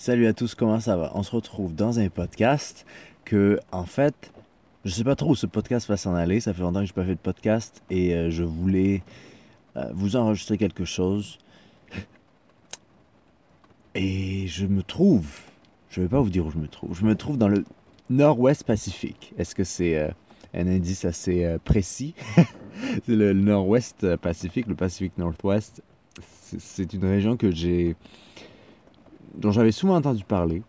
Salut à tous, comment ça va? On se retrouve dans un podcast que, en fait, je sais pas trop où ce podcast va s'en aller. Ça fait longtemps que j'ai pas fait de podcast et euh, je voulais euh, vous enregistrer quelque chose. Et je me trouve, je vais pas vous dire où je me trouve, je me trouve dans le nord-ouest Pacifique. Est-ce que c'est euh, un indice assez précis? c'est le, nord-ouest Pacifique, le Pacifique Northwest. C'est une région que j'ai dont j'avais souvent entendu parler,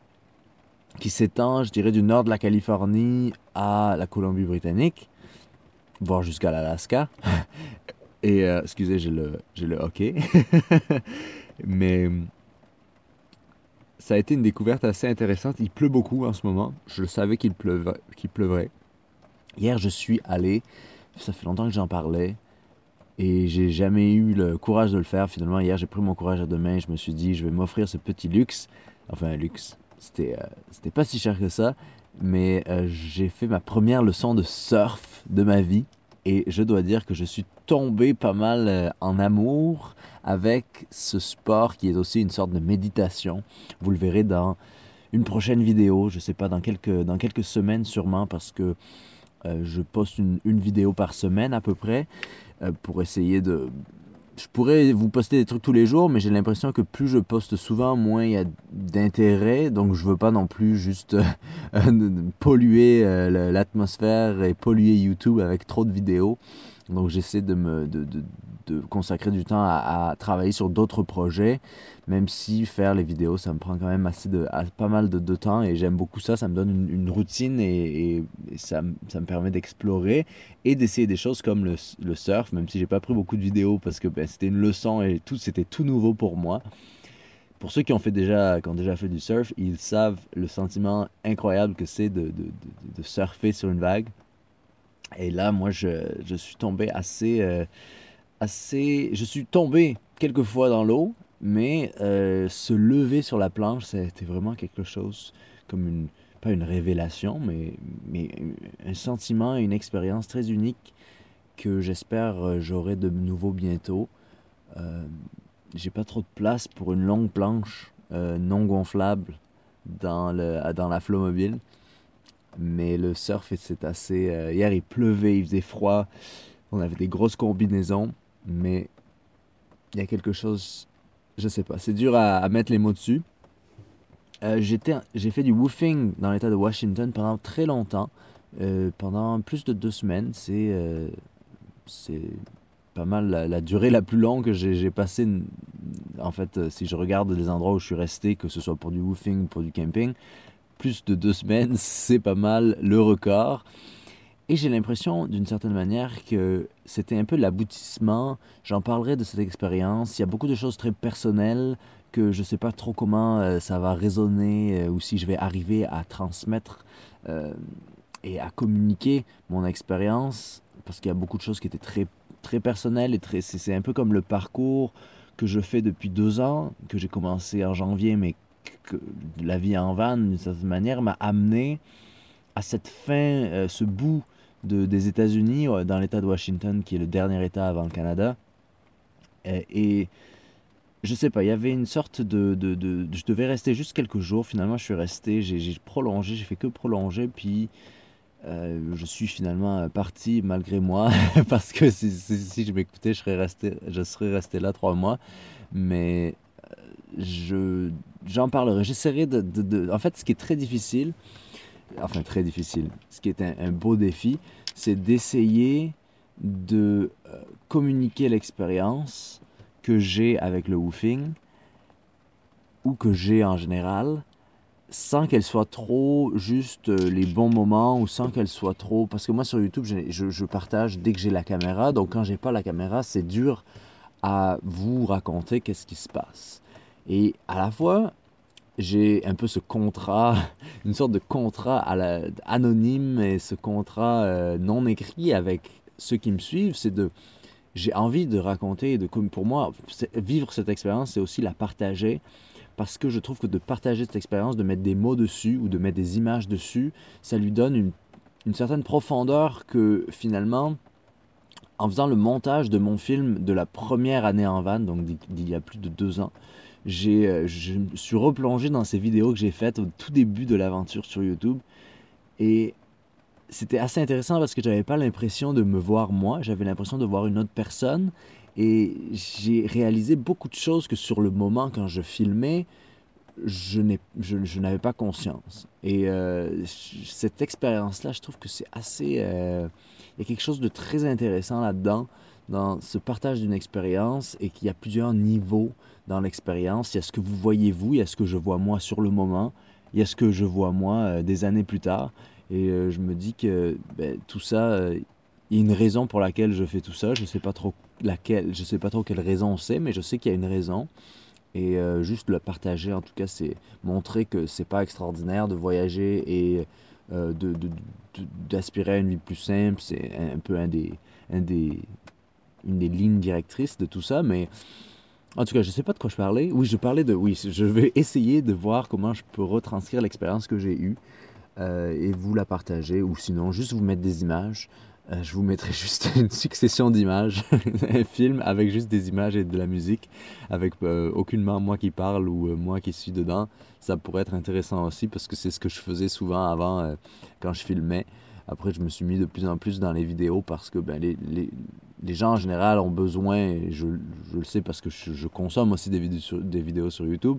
qui s'étend, je dirais, du nord de la Californie à la Colombie-Britannique, voire jusqu'à l'Alaska. Et, euh, excusez, j'ai le, le hockey. Mais ça a été une découverte assez intéressante. Il pleut beaucoup en ce moment. Je savais qu'il pleuvrait, qu'il pleuvrait. Hier, je suis allé, ça fait longtemps que j'en parlais, et j'ai jamais eu le courage de le faire. Finalement, hier, j'ai pris mon courage à deux mains. Je me suis dit, je vais m'offrir ce petit luxe. Enfin, luxe. C'était euh, pas si cher que ça. Mais euh, j'ai fait ma première leçon de surf de ma vie. Et je dois dire que je suis tombé pas mal euh, en amour avec ce sport qui est aussi une sorte de méditation. Vous le verrez dans une prochaine vidéo. Je sais pas, dans quelques, dans quelques semaines sûrement, parce que euh, je poste une, vidéo par semaine à peu près euh, pour essayer de... Je pourrais vous poster des trucs tous les jours, mais j'ai l'impression que plus je poste souvent, moins il y a d'intérêt. Donc je veux pas non plus juste euh, polluer l'atmosphère et polluer YouTube avec trop de vidéos. Donc j'essaie de me de- de consacrer du temps à, travailler sur d'autres projets, même si faire les vidéos, ça me prend quand même assez de, pas mal de, temps et j'aime beaucoup ça. Ça me donne une, routine et, ça, me- permet d'explorer et d'essayer des choses comme le, surf, même si j'ai pas pris beaucoup de vidéos parce que ben, c'était une leçon et tout, c'était tout nouveau pour moi. Pour ceux qui ont, fait déjà, qui ont déjà fait du surf, ils savent le sentiment incroyable que c'est de, surfer sur une vague. Et là, moi, je, je suis tombé assez, euh, assez... Je suis tombé quelques fois dans l'eau, mais euh, se lever sur la planche, c'était vraiment quelque chose comme une... Pas une révélation, mais, mais un sentiment, une expérience très unique que j'espère euh, j'aurai de nouveau bientôt. Euh, j'ai pas trop de place pour une longue planche non gonflable dans, le, dans la flot-mobile. Mais le surf, c'est assez... hier, il pleuvait, il faisait froid. On avait des grosses combinaisons. Mais il y a quelque chose... Je sais pas. C'est dur à, mettre les mots dessus. Euh, j'ai fait du woofing dans l'état de Washington pendant très longtemps. Euh, pendant plus de deux semaines. C'est... euh, c'est pas mal la, la durée la plus longue que j'ai j'ai passé. En fait, si je regarde les endroits où je suis resté, que ce soit pour du woofing ou pour du camping, plus de deux semaines, c'est pas mal le record. Et j'ai l'impression, d'une certaine manière, que c'était un peu l'aboutissement. J'en parlerai de cette expérience. Il y a beaucoup de choses très personnelles que je sais pas trop comment euh, ça va résonner euh, ou si je vais arriver à transmettre euh, et à communiquer mon expérience parce qu'il y a beaucoup de choses qui étaient très très personnelles et très c'est un peu comme le parcours que je fais depuis deux ans que j'ai commencé en janvier mais que la vie en van d'une certaine manière m'a amené à cette fin ce bout de, des États-Unis euh, dans l'État de Washington qui est le dernier État avant le Canada Euh, et je sais pas, il y avait une sorte de, de, Je devais rester juste quelques jours. Finalement, je suis resté, j'ai prolongé, j'ai fait que prolonger. Puis euh, je suis finalement parti malgré moi. parce que si, je m'écoutais, je serais resté, je serais resté là trois mois. Mais je, j'en parlerai. J'essaierai de, de- En fait, ce qui est très difficile, enfin très difficile, ce qui est un, beau défi, c'est d'essayer de euh, communiquer l'expérience que j'ai avec le woofing ou que j'ai en général sans qu'elle soit trop juste euh, les bons moments ou sans qu'elle soit trop parce que moi sur YouTube je, je partage dès que j'ai la caméra. Donc quand j'ai pas la caméra c'est dur à vous raconter qu'est-ce qui se passe. Et à la fois j'ai un peu ce contrat une sorte de contrat anonyme et ce contrat euh, non écrit avec ceux qui me suivent. C'est de j'ai envie de raconter, de, pour moi, vivre cette expérience, c'est aussi la partager, parce que je trouve que de partager cette expérience, de mettre des mots dessus ou de mettre des images dessus, ça lui donne une, une certaine profondeur que finalement, en faisant le montage de mon film de la première année en van, donc d'il y a plus de deux ans, j'ai, euh, je me suis replongé dans ces vidéos que j'ai faites au tout début de l'aventure sur YouTube. Et c'était assez intéressant parce que j'avais pas l'impression de me voir moi, j'avais l'impression de voir une autre personne. Et j'ai réalisé beaucoup de choses que sur le moment, quand je filmais, je, n'ai, je, n'avais pas conscience. Et euh, cette expérience-là, je trouve que c'est assez... Euh, il y a quelque chose de très intéressant là-dedans, dans ce partage d'une expérience, et qu'il y a plusieurs niveaux dans l'expérience. Il y a ce que vous voyez vous, il y a ce que je vois moi sur le moment, il y a ce que je vois moi euh, des années plus tard. Et je me dis que ben, tout ça, il y a une raison pour laquelle je fais tout ça. Je ne sais pas trop laquelle, je sais pas trop quelle raison c'est, mais je sais qu'il y a une raison. Et euh, juste le partager, en tout cas, c'est montrer que c'est pas extraordinaire de voyager et euh, de, d'aspirer à une vie plus simple. C'est un, peu un des, un des, une des lignes directrices de tout ça. Mais en tout cas, je sais pas de quoi je parlais. Oui, je parlais de. Oui, je vais essayer de voir comment je peux retranscrire l'expérience que j'ai eue euh, et vous la partager. Ou sinon, juste vous mettre des images. Euh, je vous mettrai juste une succession d'images, un film avec juste des images et de la musique, avec euh, aucunement moi qui parle ou euh, moi qui suis dedans. Ça pourrait être intéressant aussi parce que c'est ce que je faisais souvent avant quand je filmais. Après, je me suis mis de plus en plus dans les vidéos parce que ben, les, les, les gens en général ont besoin, et je, je le sais parce que je, consomme aussi des vidéos sur, des vidéos sur YouTube,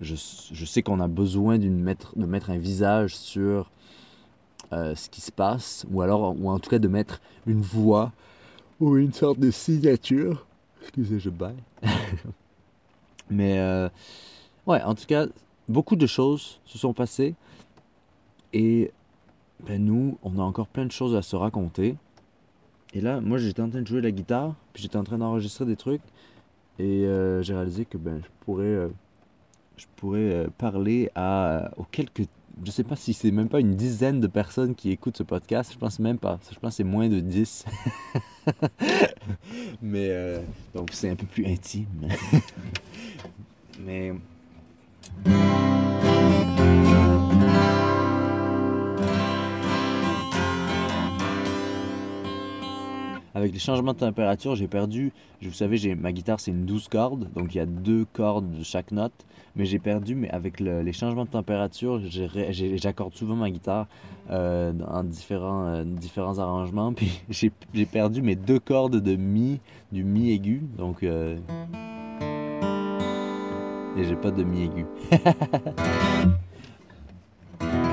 je, je sais qu'on a besoin mettre, de mettre un visage sur euh, ce qui se passe, ou alors, ou en tout cas de mettre une voix ou une sorte de signature. Excusez, je baille. Mais euh, ouais, en tout cas, beaucoup de choses se sont passées et ben, nous, on a encore plein de choses à se raconter. Et là, moi, j'étais en train de jouer la guitare, puis j'étais en train d'enregistrer des trucs, et euh, j'ai réalisé que ben, je pourrais, je pourrais parler à, aux quelques je sais pas si c'est même pas une dizaine de personnes qui écoutent ce podcast. Je pense même pas. Je pense que c'est moins de 10. Mais euh, donc c'est un peu plus intime. Mais avec les changements de température, j'ai perdu, vous savez, j'ai ma guitare c'est une 12 cordes, donc il y a deux cordes de chaque note, mais j'ai perdu, mais avec les changements de température, j'accorde souvent ma guitare euh, en différents, euh, différents arrangements, puis j'ai perdu mes deux cordes de mi, du mi aigu, donc... Euh, et j'ai pas de mi aigu.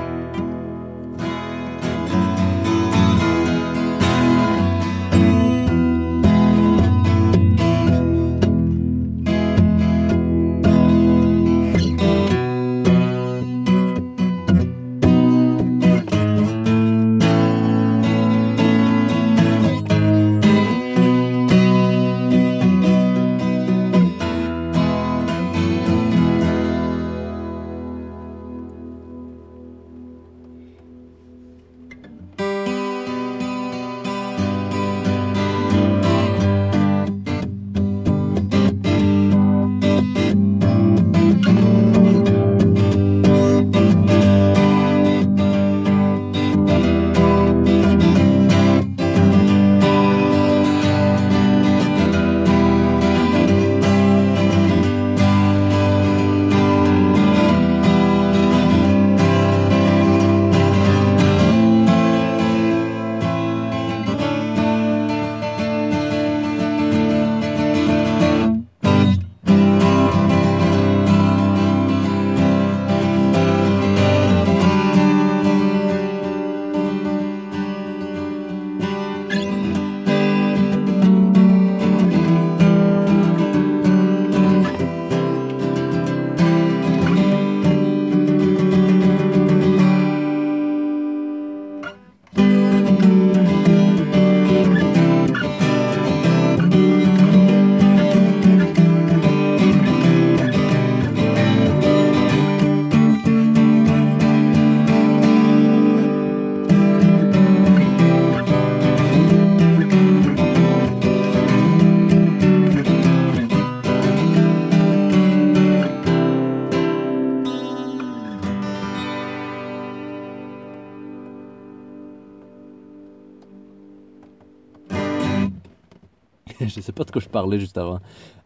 je sais pas de quoi je parlais juste avant.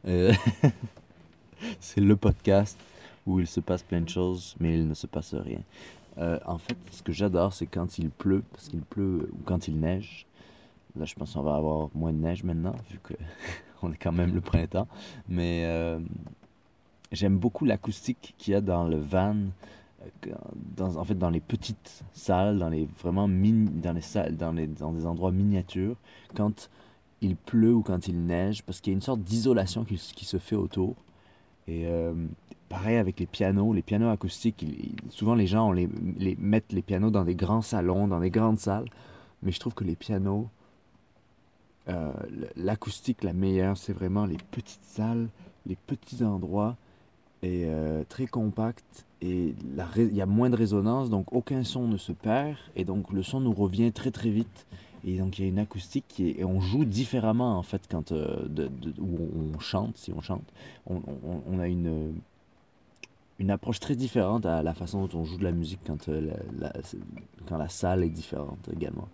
Euh, c'est le podcast où il se passe plein de choses, mais il ne se passe rien. Euh, en fait, ce que j'adore, c'est quand il pleut, parce qu'il pleut, ou quand il neige. Là, je pense qu'on va avoir moins de neige maintenant, vu qu'on est quand même le printemps. Mais euh, j'aime beaucoup l'acoustique qu'il y a dans le van, dans, en fait, dans les petites salles, dans les vraiment dans les salles, dans, les, dans des endroits miniatures, quand il pleut ou quand il neige, parce qu'il y a une sorte d'isolation qui, se fait autour. Et euh, pareil avec les pianos, les pianos acoustiques, souvent les gens on les, mettent les pianos dans des grands salons, dans des grandes salles, mais je trouve que les pianos, euh, l'acoustique la meilleure, c'est vraiment les petites salles, les petits endroits, et euh, très compact, et il y a moins de résonance, donc aucun son ne se perd, et donc le son nous revient très très vite. Et donc il y a une acoustique qui et on joue différemment en fait quand euh, de, où on chante, si on chante, on, a une une approche très différente à la façon dont on joue de la musique quand, euh, quand la salle est différente également.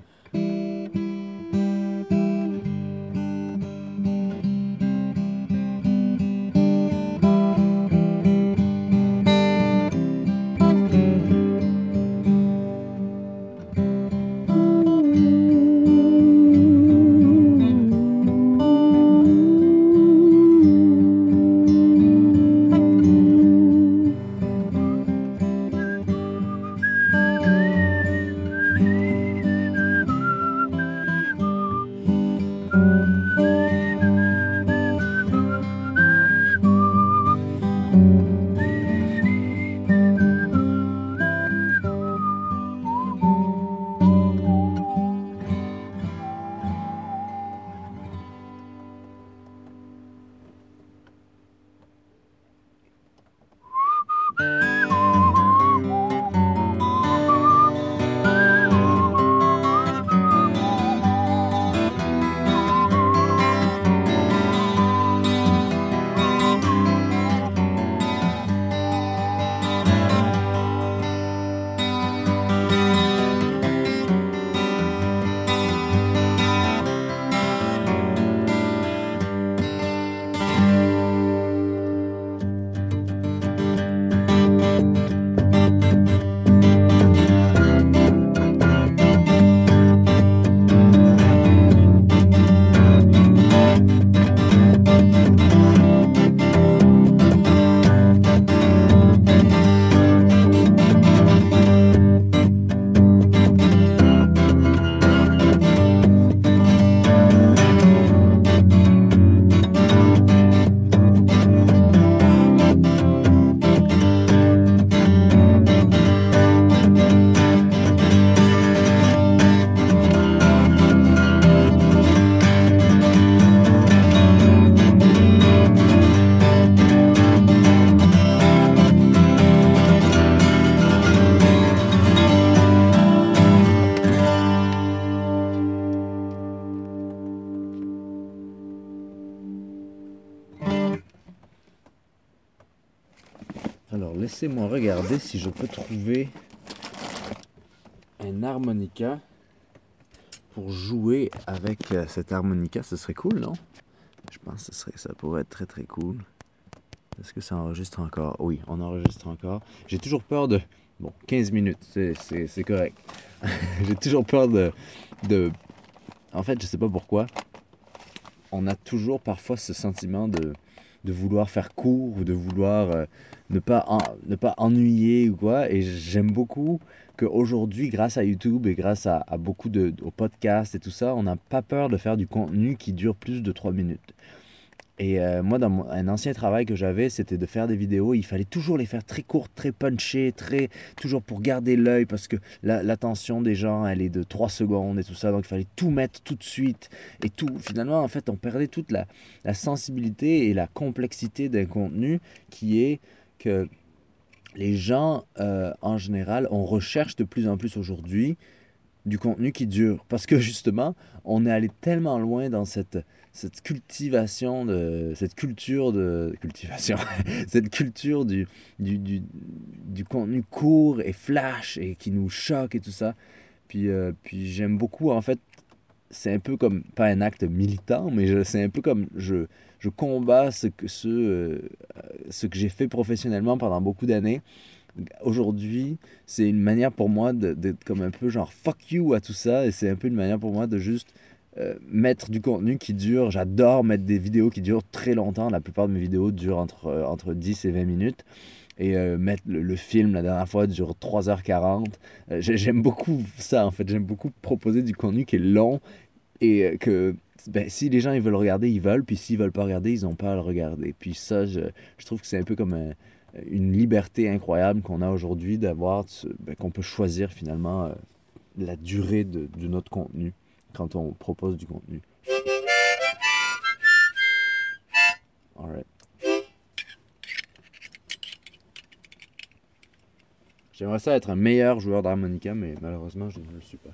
Laissez-moi regarder si je peux trouver un harmonica pour jouer avec euh, cet harmonica. Ce serait cool, non? Je pense que serait, ça pourrait être très très cool. Est-ce que ça enregistre encore? Oui, on enregistre encore. J'ai toujours peur de... Bon, 15 minutes, c'est correct. J'ai toujours peur de. En fait, je sais pas pourquoi. On a toujours parfois ce sentiment de, de vouloir faire court ou de vouloir... Euh, ne pas, ne pas ennuyer ou quoi. Et j'aime beaucoup qu'aujourd'hui, grâce à YouTube et grâce à, beaucoup de podcasts et tout ça, on n'a pas peur de faire du contenu qui dure plus de 3 minutes. Et euh, moi, dans un ancien travail que j'avais, c'était de faire des vidéos. Il fallait toujours les faire très courtes, très punchées, très, toujours pour garder l'œil parce que l'attention des gens, elle est de 3 secondes et tout ça. Donc, il fallait tout mettre tout de suite. Et tout, finalement, en fait, on perdait toute la, sensibilité et la complexité d'un contenu qui est que les gens, euh, en général, on recherche de plus en plus aujourd'hui du contenu qui dure. Parce que justement, on est allé tellement loin dans cette, cette cultivation, de, cette culture de... Cultivation. cette culture du, du, du, du, contenu court et flash et qui nous choque et tout ça. Puis, euh, puis j'aime beaucoup, en fait, c'est un peu comme, pas un acte militant, mais c'est un peu comme je, je combats ce que, ce, euh, ce que j'ai fait professionnellement pendant beaucoup d'années. Aujourd'hui, c'est une manière pour moi d'être comme un peu genre fuck you à tout ça, et c'est un peu une manière pour moi de juste euh, mettre du contenu qui dure. J'adore mettre des vidéos qui durent très longtemps. La plupart de mes vidéos durent entre, euh, entre 10 et 20 minutes et euh, mettre le, film la dernière fois dure 3h40. Euh, j'aime beaucoup ça en fait, j'aime beaucoup proposer du contenu qui est long et que ben, si les gens ils veulent regarder, ils veulent, puis s'ils veulent pas regarder, ils n'ont pas à le regarder. Puis ça, je, je trouve que c'est un peu comme une liberté incroyable qu'on a aujourd'hui d'avoir, ben, qu'on peut choisir finalement la durée de, notre contenu quand on propose du contenu. J'aimerais ça être un meilleur joueur d'harmonica, mais malheureusement, je ne le suis pas.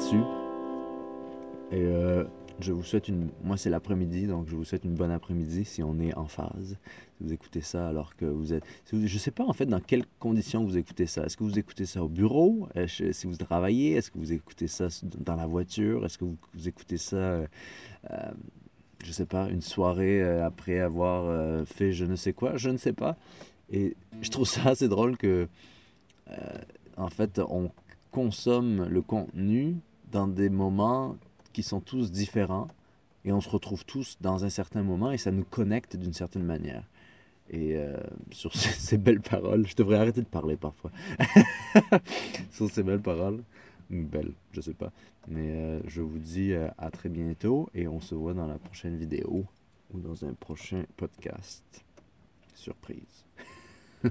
Là-dessus. Et euh, je vous souhaite une. Moi, c'est l'après-midi, donc je vous souhaite une bonne après-midi si on est en phase. Vous écoutez ça alors que vous êtes. je sais pas en fait dans quelles conditions vous écoutez ça. Est-ce que vous écoutez ça au bureau? Si vous travaillez Est-ce que vous écoutez ça dans la voiture? Est-ce que vous, écoutez ça, euh, euh, je sais pas, une soirée euh, après avoir fait je ne sais quoi? Je ne sais pas. Et je trouve ça assez drôle que. en fait, on consomme le contenu dans des moments qui sont tous différents et on se retrouve tous dans un certain moment et ça nous connecte d'une certaine manière. Et euh, sur ces, belles paroles, je devrais arrêter de parler parfois. sur ces belles paroles, belles, je sais pas. Mais euh, je vous dis euh, à très bientôt et on se voit dans la prochaine vidéo ou dans un prochain podcast. Surprise.